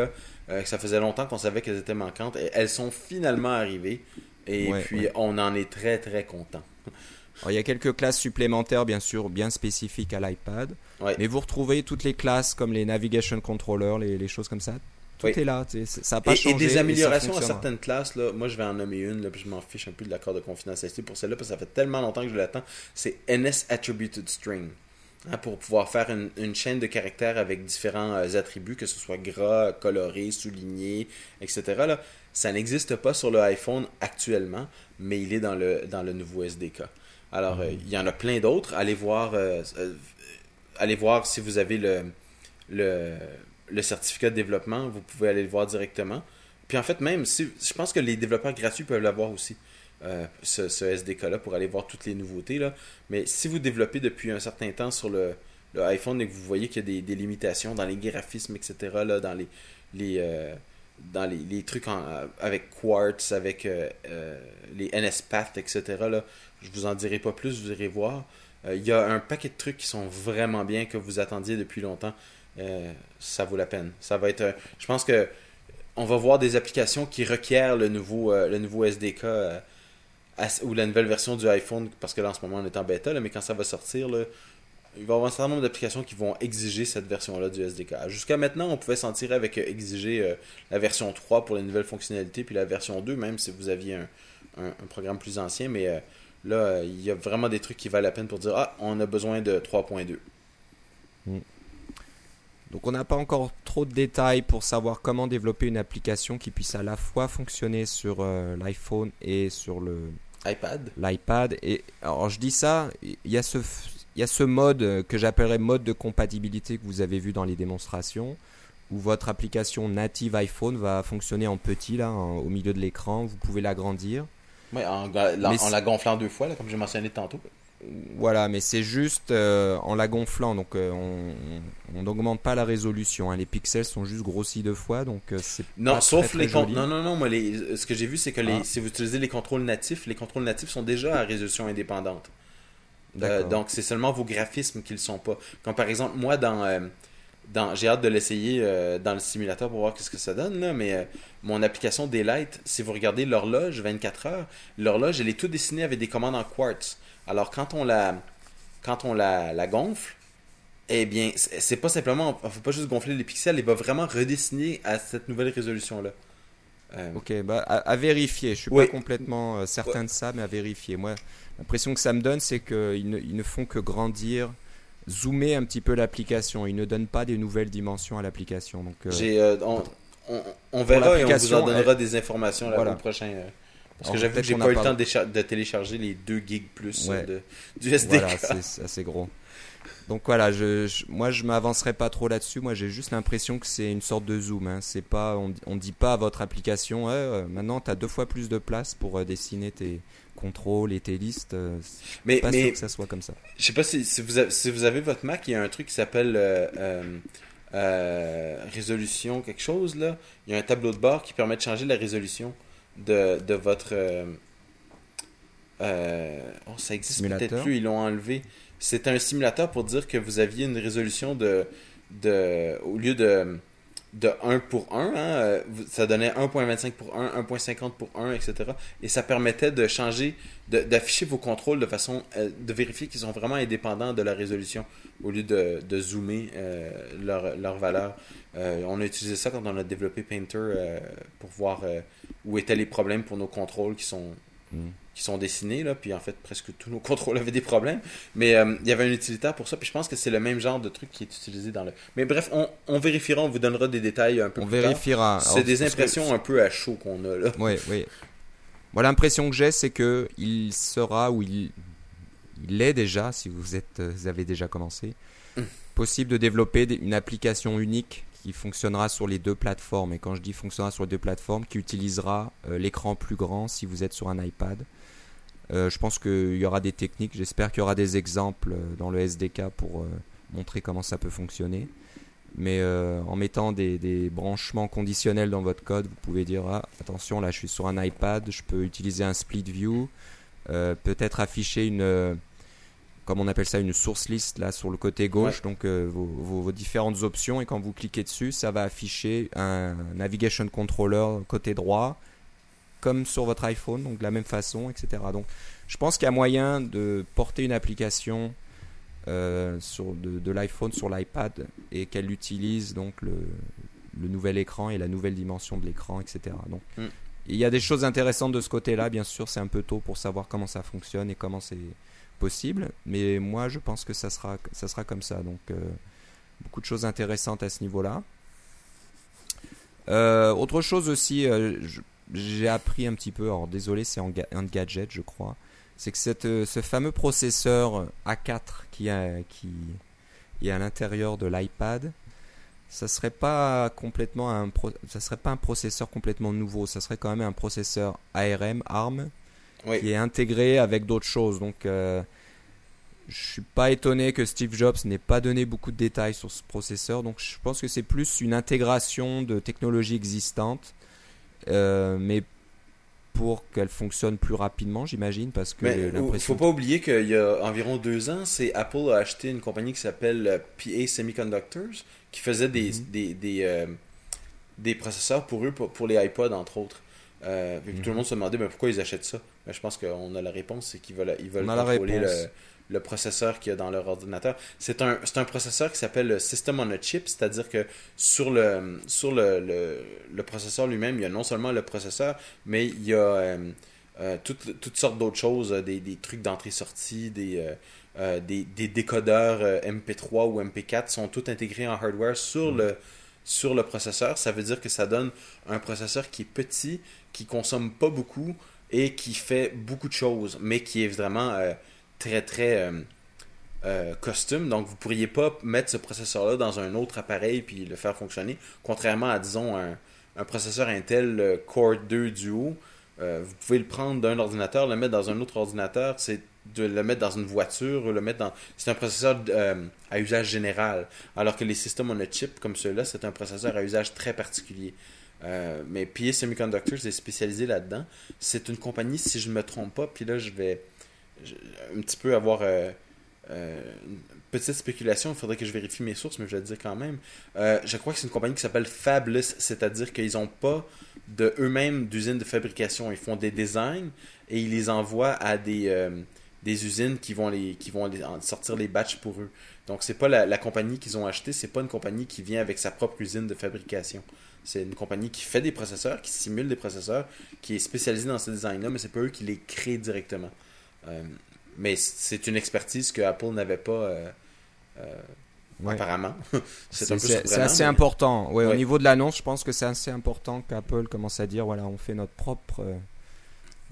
Euh, ça faisait longtemps qu'on savait qu'elles étaient manquantes. Et elles sont finalement arrivées. Et puis, on en est très, très content. il y a quelques classes supplémentaires, bien sûr, bien spécifiques à l'iPad. Mais vous retrouvez toutes les classes comme les navigation controllers, les, les choses comme ça. Tout est là, ça n'a pas et, changé. Et des améliorations à certaines classes, là, moi je vais en nommer une, là, puis je m'en fiche un peu de l'accord de confidentialité pour celle-là, parce que ça fait tellement longtemps que je l'attends. C'est NS Attributed String. Hein, pour pouvoir faire une, chaîne de caractères avec différents euh, attributs, que ce soit gras, coloré, souligné, etc. Là, ça n'existe pas sur le iPhone actuellement, mais il est dans le, dans le nouveau SDK. Alors, euh, il y en a plein d'autres. Allez voir, euh, allez voir si vous avez le, le, le certificat de développement, vous pouvez aller le voir directement. Puis en fait, même, si, je pense que les développeurs gratuits peuvent l'avoir aussi, euh, ce, SDK-là, pour aller voir toutes les nouveautés. Là. Mais si vous développez depuis un certain temps sur le, iPhone et que vous voyez qu'il y a des, limitations dans les graphismes, etc., là, dans les, euh, dans les, trucs avec Quartz, avec euh, les NSPath, etc., là, je vous en dirai pas plus, vous irez voir. Il y a un paquet de trucs qui sont vraiment bien que vous attendiez depuis longtemps. Euh, ça vaut la peine. Ça va être. Euh, je pense que on va voir des applications qui requièrent le nouveau, euh, le nouveau SDK ou la nouvelle version du iPhone, parce que là en ce moment on est en bêta, mais quand ça va sortir, là, il va y avoir un certain nombre d'applications qui vont exiger cette version-là du SDK. Jusqu'à maintenant, on pouvait s'en tirer avec exiger la version 3 pour les nouvelles fonctionnalités, puis la version 2, même si vous aviez un, un, programme plus ancien, mais là, il y a vraiment des trucs qui valent la peine pour dire Ah, on a besoin de 3.2. Donc on n'a pas encore trop de détails pour savoir comment développer une application qui puisse à la fois fonctionner sur euh, l'iPhone et sur le iPad. L'iPad et alors je dis ça, il y a ce il y a ce mode euh, que j'appellerais mode de compatibilité que vous avez vu dans les démonstrations où votre application native iPhone va fonctionner en petit là au milieu de l'écran, vous pouvez l'agrandir. Oui, en, en la gonflant deux fois là, comme j'ai mentionné tantôt. Voilà, mais c'est juste euh, en la gonflant, donc euh, on n'augmente pas la résolution. Hein. Les pixels sont juste grossis deux fois, donc euh, c'est non, sauf les non non non. Moi, ce que j'ai vu, c'est que les, ah. si vous utilisez les contrôles natifs, les contrôles natifs sont déjà à résolution indépendante. donc c'est seulement vos graphismes qui ne le sont pas. Comme par exemple, moi dans dans, j'ai hâte de l'essayer dans le simulateur pour voir ce que ça donne, là, mais mon application Daylight, si vous regardez l'horloge 24 heures, l'horloge, elle est tout dessinée avec des commandes en quartz. Alors, quand on la, quand on la, la gonfle, eh bien, c'est pas simplement, on ne faut pas juste gonfler les pixels, elle va vraiment redessiner à cette nouvelle résolution-là. Euh, ok, bah, à, vérifier. Je suis pas complètement certain de ça, mais à vérifier. Moi, l'impression que ça me donne, c'est qu'ils ne, ils ne font que grandir zoomer un petit peu l'application. Il ne donne pas des nouvelles dimensions à l'application. Donc, euh, euh, on, on, verra et on vous en donnera des informations la prochain. Euh, parce que j'avoue que j'ai pas eu le temps de, télécharger les 2 gigs plus de, du SDK. Voilà, c'est assez gros. Donc voilà, je, moi je m'avancerai pas trop là-dessus. Moi j'ai juste l'impression que c'est une sorte de zoom. Hein. C'est pas, on, on dit pas à votre application, maintenant tu as deux fois plus de place pour dessiner tes, contrôle et tes listes. Euh, mais, pas sûr que ça soit comme ça. Je sais pas si, si, vous avez, si vous avez votre Mac, il y a un truc qui s'appelle euh, euh, résolution quelque chose là. Il y a un tableau de bord qui permet de changer la résolution de, de votre. oh, ça existe peut-être plus, ils l'ont enlevé. C'est un simulateur pour dire que vous aviez une résolution de, de au lieu de de 1 pour 1. Hein, ça donnait 1.25 pour 1, 1.50 pour 1, etc. Et ça permettait de changer, d'afficher vos contrôles de façon, euh, de vérifier qu'ils sont vraiment indépendants de la résolution au lieu de, zoomer euh, leur, leur, valeur. Euh, on a utilisé ça quand on a développé Painter pour voir où étaient les problèmes pour nos contrôles qui sont mm qui sont dessinés, là, puis en fait, presque tous nos contrôles avaient des problèmes. Mais euh, il y avait un utilitaire pour ça, puis je pense que c'est le même genre de truc qui est utilisé dans le. Mais bref, on, on vérifiera, on vous donnera des détails un peu on plus vérifiera. C'est des impressions un peu à chaud qu'on a là. Oui, oui. Moi, l'impression que j'ai, c'est que il sera, ou il, il est déjà, si vous, êtes, vous avez déjà commencé, hum. possible de développer une application unique fonctionnera sur les deux plateformes. Et quand je dis fonctionnera sur les deux plateformes, qui utilisera euh, l'écran plus grand si vous êtes sur un iPad euh, je pense qu'il y aura des techniques, j'espère qu'il y aura des exemples euh, dans le SDK pour montrer comment ça peut fonctionner. Mais en mettant des, branchements conditionnels dans votre code, vous pouvez dire ah, attention, là je suis sur un iPad, je peux utiliser un split view, peut-être afficher une, comme on appelle ça, une source list là sur le côté gauche, donc vos, différentes options. Et quand vous cliquez dessus, ça va afficher un navigation controller côté droit comme sur votre iPhone, donc de la même façon, etc. Donc je pense qu'il y a moyen de porter une application euh, sur de, l'iPhone sur l'iPad et qu'elle utilise donc le, le, nouvel écran et la nouvelle dimension de l'écran, etc. Donc mm. il y a des choses intéressantes de ce côté-là, bien sûr, c'est un peu tôt pour savoir comment ça fonctionne et comment c'est possible, mais moi je pense que ça sera, ça sera comme ça. Donc euh, beaucoup de choses intéressantes à ce niveau-là. Euh, autre chose aussi, je, j'ai appris un petit peu, alors désolé, c'est un gadget, je crois. C'est que euh, ce fameux processeur A4 qui, est à l'intérieur de l'iPad, ça serait pas complètement un serait pas un processeur complètement nouveau, ça serait quand même un processeur ARM ARM qui est intégré avec d'autres choses. Donc euh, je suis pas étonné que Steve Jobs n'ait pas donné beaucoup de détails sur ce processeur. Donc je pense que c'est plus une intégration de technologies existantes euh, mais pour qu'elle fonctionne plus rapidement, j'imagine, parce que il faut pas oublier qu'il y a environ deux ans, c'est Apple a acheté une compagnie qui s'appelle euh, PA Semiconductors, qui faisait des mhm. des, des, euh, des, processeurs pour eux, pour, les iPods entre autres. Tout le mhm. monde se demandait mais pourquoi ils achètent ça? Mais je pense qu'on a la réponse, c'est qu'ils veulent, ils veulent contrôler le, le processeur qu'il y a dans leur ordinateur. C'est un, un processeur qui s'appelle le System on a Chip, c'est-à-dire que sur le, sur le, le, le processeur lui-même, il y a non seulement le processeur, mais il y a euh, euh, toutes, toutes, sortes d'autres choses, euh, des, des trucs d'entrée-sortie, des, des, des, décodeurs MP3 ou MP4 sont tous intégrés en hardware sur, mm. le, sur le processeur. Ça veut dire que ça donne un processeur qui est petit, qui consomme pas beaucoup et qui fait beaucoup de choses, mais qui est vraiment très très euh, euh, costume. Donc vous pourriez pas mettre ce processeur-là dans un autre appareil puis le faire fonctionner. Contrairement à disons un, un processeur Intel euh, Core 2 Duo, vous pouvez le prendre d'un ordinateur, le mettre dans un autre ordinateur, c'est de le mettre dans une voiture, le mettre dans. C'est un processeur à usage général. Alors que les systèmes on a chip comme ceux-là, c'est un processeur à usage très particulier. mais PA Semiconductors est spécialisé là-dedans. C'est une compagnie, si je ne me trompe pas, puis là je vais un petit peu avoir euh, une petite spéculation, il faudrait que je vérifie mes sources, mais je vais le dire quand même. je crois que c'est une compagnie qui s'appelle Fabless, c'est-à-dire qu'ils n'ont pas de eux-mêmes d'usine de fabrication. Ils font des designs et ils les envoient à des, des usines qui vont, les, qui vont sortir les batchs pour eux. Donc, c'est pas la, compagnie qu'ils ont acheté, c'est pas une compagnie qui vient avec sa propre usine de fabrication. C'est une compagnie qui fait des processeurs, qui simule des processeurs, qui est spécialisée dans ce design-là, mais c'est pas eux qui les créent directement. Euh, mais c'est une expertise que Apple n'avait pas euh, euh, apparemment. c'est assez important. Ouais, Au niveau de l'annonce, je pense que c'est assez important qu'Apple commence à dire voilà, on fait notre propre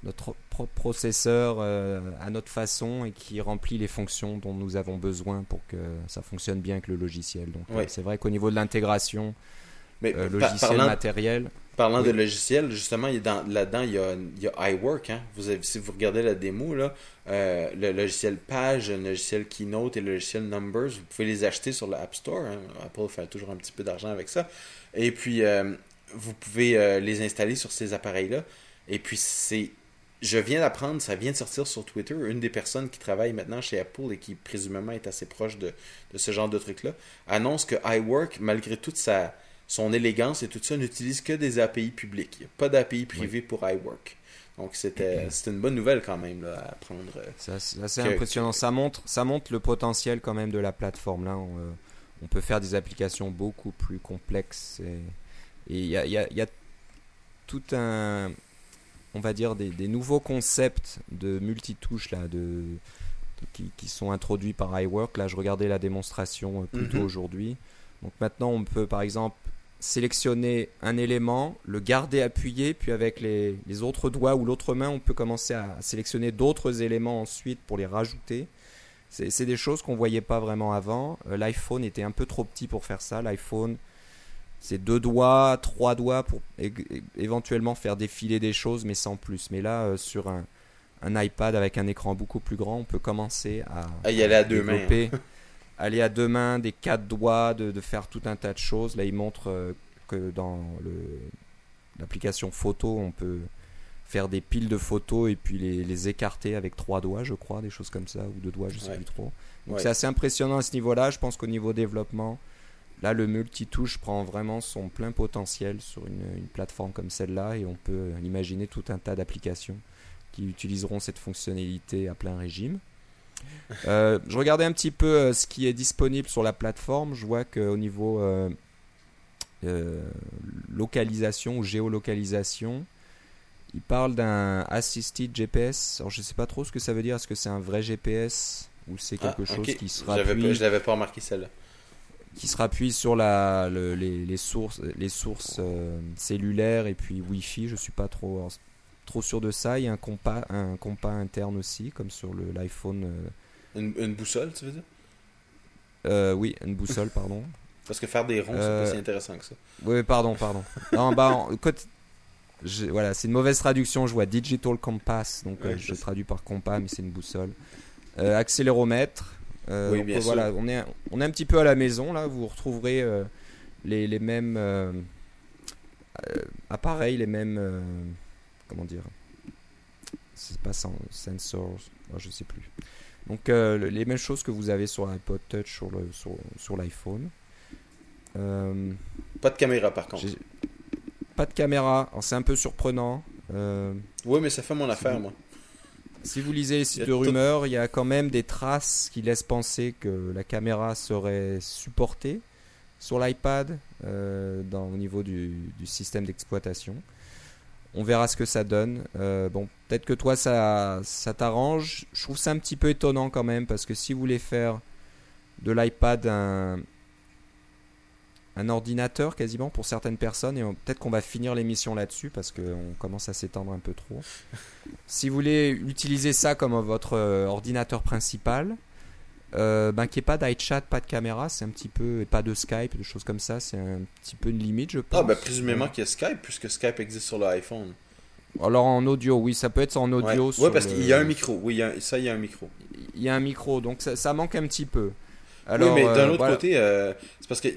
notre propre processeur euh, à notre façon et qui remplit les fonctions dont nous avons besoin pour que ça fonctionne bien avec le logiciel. Donc euh, c'est vrai qu'au niveau de l'intégration euh, logiciel matériel. Parlant de logiciel, justement, là-dedans, il y a, il y a iWork. Hein. Vous avez, si vous regardez la démo, là, le logiciel Page, le logiciel Keynote et le logiciel Numbers, vous pouvez les acheter sur l'App Store. Hein. Apple fait toujours un petit peu d'argent avec ça. Et puis, vous pouvez les installer sur ces appareils-là. Et puis, c'est je viens d'apprendre, ça vient de sortir sur Twitter, une des personnes qui travaille maintenant chez Apple et qui présumément est assez proche de, ce genre de truc-là, annonce que iWork, malgré toute sa, son élégance et tout ça, n'utilise que des API publics. Il n'y a pas d'API privé pour iWork. Donc c'était une bonne nouvelle quand même là, à prendre. Euh, c'est assez, impressionnant. Ça, montre, ça montre le potentiel quand même de la plateforme. Là, on, euh, peut faire des applications beaucoup plus complexes. Et il y a, y a tout un, on va dire, des, nouveaux concepts de multitouches là, de, qui, sont introduits par iWork. Là, je regardais la démonstration euh, plus tôt mhm. aujourd'hui. Donc maintenant, on peut par exemple sélectionner un élément, le garder appuyé, puis avec les, autres doigts ou l'autre main, on peut commencer à sélectionner d'autres éléments ensuite pour les rajouter. C'est des choses qu'on voyait pas vraiment avant. Euh, L'iPhone était un peu trop petit pour faire ça. L'iPhone c'est deux doigts, trois doigts pour éventuellement faire défiler des choses, mais sans plus. Mais là, euh, sur un, iPad avec un écran beaucoup plus grand, on peut commencer à, y aller à deux mains. aller à deux mains, des quatre doigts, de, faire tout un tas de choses. Là, il montre euh, que dans l'application photo, on peut faire des piles de photos et puis les, écarter avec trois doigts, je crois, des choses comme ça, ou deux doigts, je sais plus trop. Donc c'est assez impressionnant à ce niveau-là. Je pense qu'au niveau développement, Là, le multitouche prend vraiment son plein potentiel sur une, plateforme comme celle-là et on peut imaginer tout un tas d'applications qui utiliseront cette fonctionnalité à plein régime. Euh, je regardais un petit peu euh, ce qui est disponible sur la plateforme. Je vois qu'au niveau euh, localisation ou géolocalisation, il parle d'un assisted GPS. Alors je ne sais pas trop ce que ça veut dire. Est-ce que c'est un vrai GPS ou c'est quelque ah, chose qui sera. Je n'avais pas remarqué celle-là qui se rappuie sur la, les, sources, les sources euh, cellulaires et puis Wi-Fi. Je suis pas trop, trop sûr de ça. Il y a un compas, un compas interne aussi, comme sur l'iPhone. Euh. Une, boussole, tu veux dire? Euh, Oui, une boussole, pardon. Parce que faire des ronds, c'est pas si intéressant que ça. Oui, pardon, pardon. non, bah, voilà, c'est une mauvaise traduction. Je vois Digital Compass, donc je traduis par compas, mais c'est une boussole. accéléromètre, euh, voilà, on est, on est un petit peu à la maison là. Vous retrouverez euh, les, les, mêmes euh, appareils, les mêmes comment dire, c'est pas sensors, oh, je sais plus. Donc les mêmes choses que vous avez sur l'iPod Touch sur le sur, sur l'iPhone. pas de caméra par contre. Pas de caméra. C'est un peu surprenant. oui, mais ça fait mon affaire, moi. Si vous lisez les sites de rumeurs, il y a quand même des traces qui laissent penser que la caméra serait supportée sur l'iPad euh, au niveau du, système d'exploitation. On verra ce que ça donne. Euh, bon, peut-être que toi ça, ça t'arrange. Je trouve ça un petit peu étonnant quand même parce que si vous voulez faire de l'iPad un, un ordinateur quasiment pour certaines personnes et peut-être qu'on va finir l'émission là-dessus parce qu'on commence à s'étendre un peu trop. si vous voulez utiliser ça comme votre euh, ordinateur principal, euh, ben, qu'il n'y ait pas d'iChat, pas de caméra, c'est un petit peu, et pas de Skype, des choses comme ça, c'est un petit peu une limite, je pense. Ah, ben, présumément qu'il y a Skype, puisque Skype existe sur l'iPhone. Alors en audio, oui, ça peut être en audio. Oui, parce qu'il y a un micro, oui, ça, il y a un micro. Il y a un micro, donc ça, ça manque un petit peu oui, mais d'un euh, autre côté, euh, c'est parce que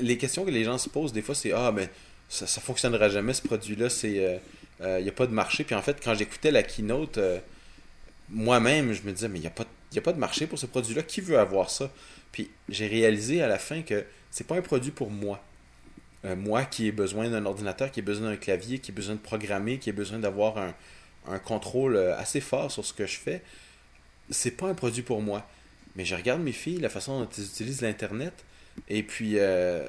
les questions que les gens se posent des fois, c'est Ah, mais ça, ça fonctionnera jamais ce produit-là, c'est il euh, n'y a pas de marché. Puis en fait, quand j'écoutais la keynote, moi-même, je me disais Mais il n'y a, pas, a pas de marché pour ce produit-là. Qui veut avoir ça? Puis j'ai réalisé à la fin que c'est pas un produit pour moi. Euh, moi qui ai besoin d'un ordinateur, qui ai besoin d'un clavier, qui ai besoin de programmer, qui ai besoin d'avoir un, un, contrôle assez fort sur ce que je fais, c'est pas un produit pour moi. Mais je regarde mes filles, la façon dont elles utilisent l'Internet, et puis euh,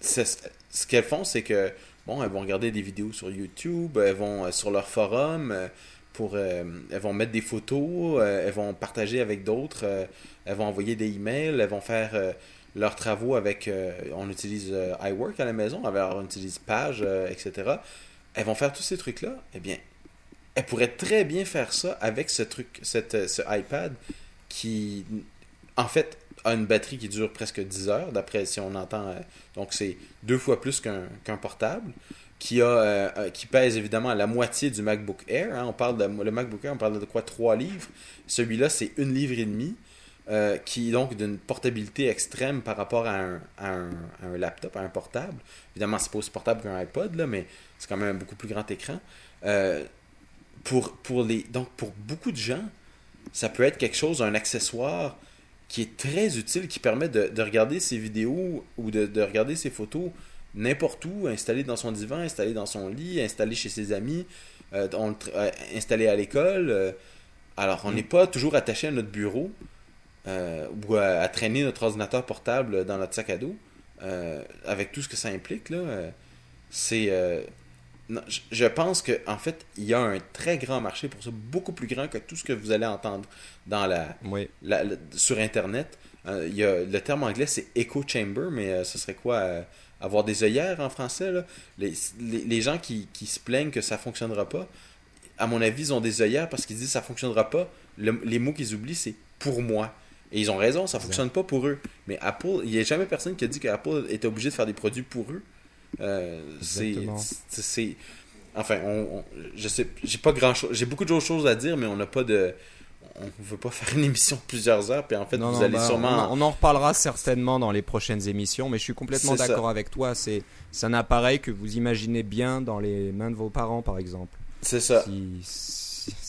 ce qu'elles font, c'est que, bon, elles vont regarder des vidéos sur YouTube, elles vont sur leur forum, pour, elles vont mettre des photos, elles vont partager avec d'autres, elles vont envoyer des emails, elles vont faire leurs travaux avec, euh, on utilise euh, iWork à la maison, alors on utilise Page, euh, etc. Elles vont faire tous ces trucs-là. Eh bien, elles pourraient très bien faire ça avec ce truc, cette, ce iPad qui, en fait, a une batterie qui dure presque 10 heures, d'après si on entend. donc, c'est deux fois plus qu'un portable. Qui, a, qui pèse évidemment la moitié du MacBook Air. Hein. On parle de, le MacBook Air, on parle de quoi? 3 livres. Celui-là, c'est une livre et demi. Euh, qui est donc d'une portabilité extrême par rapport à un, un, laptop, à un portable. Évidemment, c'est pas aussi portable qu'un iPod, là, mais c'est quand même un beaucoup plus grand écran. Euh, pour, pour les, donc, pour beaucoup de gens, ça peut être quelque chose, un accessoire qui est très utile, qui permet de, de regarder ses vidéos ou de, de regarder ses photos n'importe où, installé dans son divan, installé dans son lit, installé chez ses amis, euh, installé à l'école. alors, on mm. n'est pas toujours attaché à notre bureau. Euh, ou à, traîner notre ordinateur portable dans notre sac à dos, euh, avec tout ce que ça implique, là, euh, je pense qu'en en fait, il y a un très grand marché pour ça, beaucoup plus grand que tout ce que vous allez entendre dans la, sur Internet. il y a, le terme anglais, c'est echo chamber, mais ce serait quoi Avoir des œillères en français là? Les, les, gens qui, qui, se plaignent que ça fonctionnera pas, à mon avis, ils ont des œillères parce qu'ils disent ça fonctionnera pas. les mots qu'ils oublient, c'est pour moi. Et ils ont raison, ça fonctionne pas pour eux. Mais Apple, il n'y a jamais personne qui a dit qu'Apple était obligé de faire des produits pour eux. Euh, c'est. Enfin, on, je sais, j'ai pas grand chose. J'ai beaucoup d'autres choses à dire, mais on n'a pas de. On veut pas faire une émission de plusieurs heures, puis en fait, vous allez bah, sûrement. On, en reparlera certainement dans les prochaines émissions, mais je suis complètement d'accord avec toi. C'est un appareil que vous imaginez bien dans les mains de vos parents, par exemple. C'est ça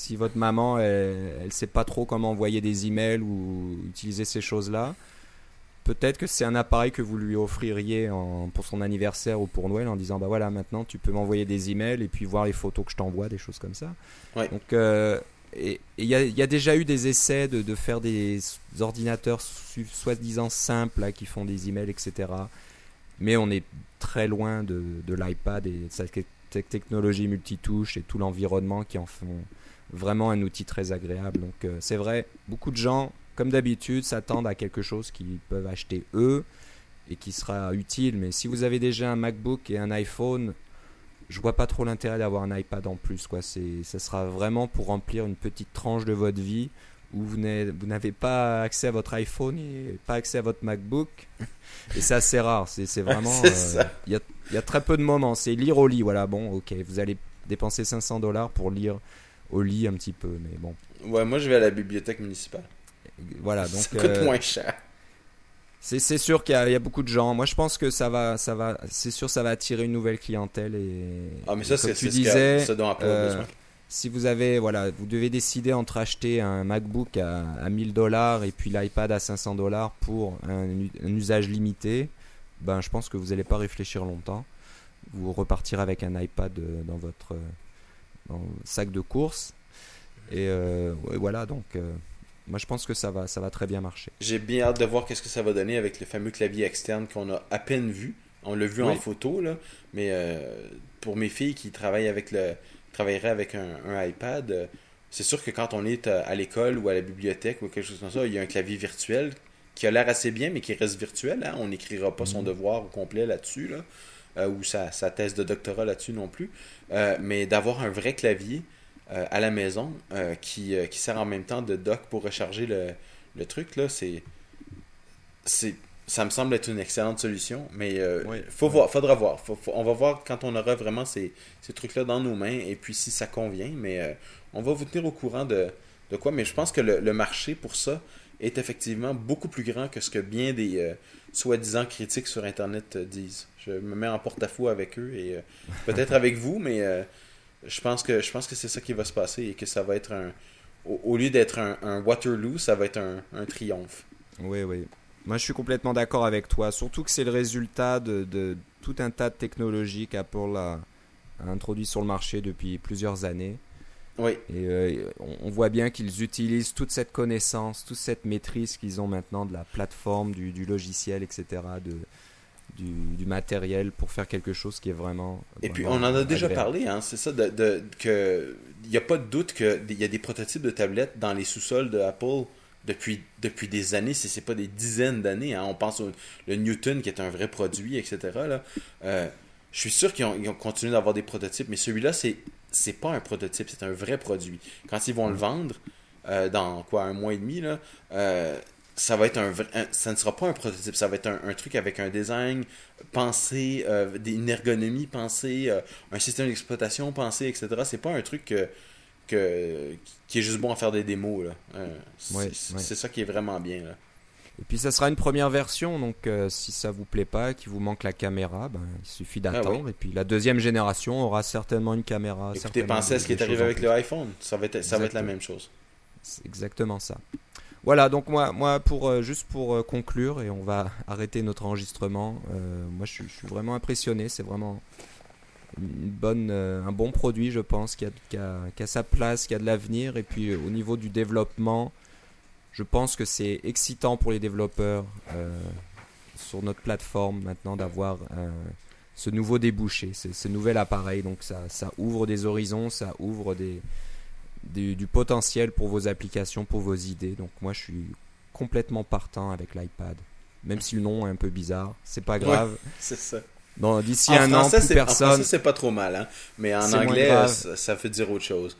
si votre maman, elle, ne sait pas trop comment envoyer des emails ou utiliser ces choses-là, peut-être que c'est un appareil que vous lui offririez pour son anniversaire ou pour Noël en disant bah voilà maintenant tu peux m'envoyer des emails et puis voir les photos que je t'envoie des choses comme ça. Donc euh, et il y, a déjà eu des essais de, faire des ordinateurs soi-disant simples qui font des emails etc mais on est très loin de, l'iPad et de cette technologie multitouche et tout l'environnement qui en font vraiment un outil très agréable. Donc euh, c'est vrai, beaucoup de gens, comme d'habitude, s'attendent à quelque chose qu'ils peuvent acheter eux et qui sera utile. Mais si vous avez déjà un MacBook et un iPhone, je vois pas trop l'intérêt d'avoir un iPad en plus. Quoi. C'est, ça sera vraiment pour remplir une petite tranche de votre vie où vous n'avez pas accès à votre iPhone et pas accès à votre MacBook. Et c'est assez rare. C'est, vraiment. Euh, il y, a, y, a, très peu de moments. C'est lire au lit. Voilà, bon, ok. Vous allez dépenser 500 dollars pour lire au lit un petit peu, mais bon. Ouais, moi je vais à la bibliothèque municipale. Voilà, donc. Ça coûte euh, moins cher. C'est sûr qu'il y, a beaucoup de gens. Moi, je pense que ça va, ça va, c'est sûr, ça va attirer une nouvelle clientèle et. Ah, mais ça, c'est tu disais. Euh, si vous avez, voilà, vous devez décider entre acheter un MacBook à, à 1000 dollars et puis l'iPad à 500 dollars pour un, usage limité, ben, je pense que vous n'allez pas réfléchir longtemps. Vous repartirez avec un iPad euh, dans votre dans le sac de course. Et, euh, voilà, donc euh, moi je pense que ça va, ça va très bien marcher. J'ai bien hâte de voir qu'est-ce que ça va donner avec le fameux clavier externe qu'on a à peine vu. On l'a vu en photo, là, mais euh, pour mes filles qui travaillent avec le, travailleraient avec un, iPad, c'est sûr que quand on est à, l'école ou à la bibliothèque ou quelque chose comme ça, il y a un clavier virtuel qui a l'air assez bien, mais qui reste virtuel. Hein. On n'écrira pas son mhm. devoir au complet là-dessus. Là. Euh, ou sa, sa, thèse de doctorat là-dessus non plus, euh, mais d'avoir un vrai clavier euh, à la maison qui, qui, sert en même temps de dock pour recharger le, le truc, là, c'est, c'est, ça me semble être une excellente solution, mais il faut voir, faudra voir. on va voir quand on aura vraiment ces, ces trucs-là dans nos mains et puis si ça convient, mais on va vous tenir au courant de, de quoi. Mais je pense que le, le, marché pour ça est effectivement beaucoup plus grand que ce que bien des soi-disant critiques sur Internet disent je me mets en porte-à-faux avec eux et euh, peut-être avec vous, mais euh, je pense que je pense que c'est ça qui va se passer et que ça va être un, au, au lieu d'être un, un Waterloo, ça va être un, un triomphe. Oui, oui. Moi, je suis complètement d'accord avec toi. Surtout que c'est le résultat de, de tout un tas de technologies qu'Apple a, a introduit sur le marché depuis plusieurs années. Oui. Et euh, on, voit bien qu'ils utilisent toute cette connaissance, toute cette maîtrise qu'ils ont maintenant de la plateforme, du, du logiciel, etc., de, du, du matériel pour faire quelque chose qui est vraiment. Et puis, on en a déjà agréable. parlé, hein, c'est ça, de, de- que il n'y a pas de doute qu'il y a des prototypes de tablettes dans les sous-sols de Apple depuis, depuis des années, si c'est pas des dizaines d'années. hein. On pense au le Newton qui est un vrai produit, etc. Là. Euh, je suis sûr qu'ils ont, ils ont continué d'avoir des prototypes, mais celui-là, c'est c'est pas un prototype, c'est un vrai produit. Quand ils vont le vendre, euh, dans quoi, un mois et demi, là, euh, ça va être un, un- ça ne sera pas un prototype, ça va être un, un truc avec un design pensé, euh, une ergonomie pensée, euh, un système d'exploitation pensé, etc. C'est pas un truc que, que, qui est juste bon à faire des démos. Là. Euh, c'est Ouais, c'est ouais. ça qui est vraiment bien. Là. Et puis ça sera une première version, donc euh, si ça vous plaît pas, qu'il vous manque la caméra, ben, il suffit d'attendre. oui. Et puis la deuxième génération aura certainement une caméra. Écoutez, pensez à ce qui est arrivé avec le iPhone. Ça va être, ça va être la même chose. C'est exactement ça. Voilà, donc moi, moi pour, euh, juste pour euh, conclure, et on va arrêter notre enregistrement, euh, moi je suis, vraiment impressionné, c'est vraiment un bon produit, je pense, qui a, qui, sa place, qui a de l'avenir, et puis au niveau du développement, je pense que c'est excitant pour les développeurs sur notre plateforme maintenant d'avoir ce nouveau débouché, ce, nouvel appareil, donc ça ouvre des horizons, ça ouvre des, du, du potentiel pour vos applications, pour vos idées. Donc moi, je suis complètement partant avec l'iPad. Même si le nom est un peu bizarre, c'est pas grave. C'est ça. Dans D'ici En un an, plus c'est- en personne. français, c'est pas trop mal, hein? mais en anglais, ça, ça veut dire autre chose.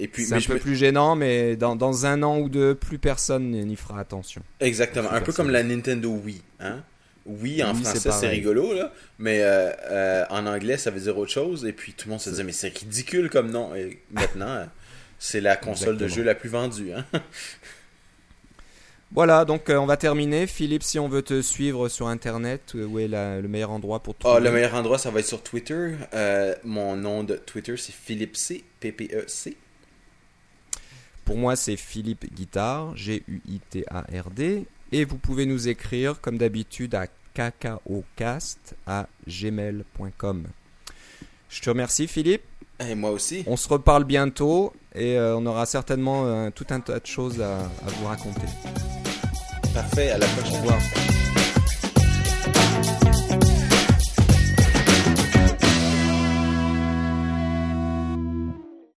Et puis, C'est mais un je peu plus gênant, mais dans, dans un an ou deux, plus personne n'y fera attention. Exactement, un peu comme la Nintendo Wii. Hein? Oui, en Oui, c'est français, c'est rigolo, là, mais euh, euh, en anglais, ça veut dire autre chose. Et puis tout le monde se disait, mais c'est ridicule comme nom. Et maintenant, euh, c'est la console de jeu la plus vendue. Hein? Voilà, donc euh, on va terminer. Philippe, si on veut te suivre sur Internet, euh, où est la- le meilleur endroit pour Ah, trouver le meilleur endroit, ça va être sur Twitter. Euh, mon nom de Twitter, c'est Philippe C. P-P-E-C. Pour moi, c'est Philippe Guitard, G-U-I-T-A-R-D. Et vous pouvez nous écrire, comme d'habitude, à kakaocast à gmail.com. Je te remercie, Philippe. Et moi aussi. On se reparle bientôt et euh, on aura certainement euh, tout un tas de choses à, à vous raconter. Parfait, à la Au prochaine. revoir.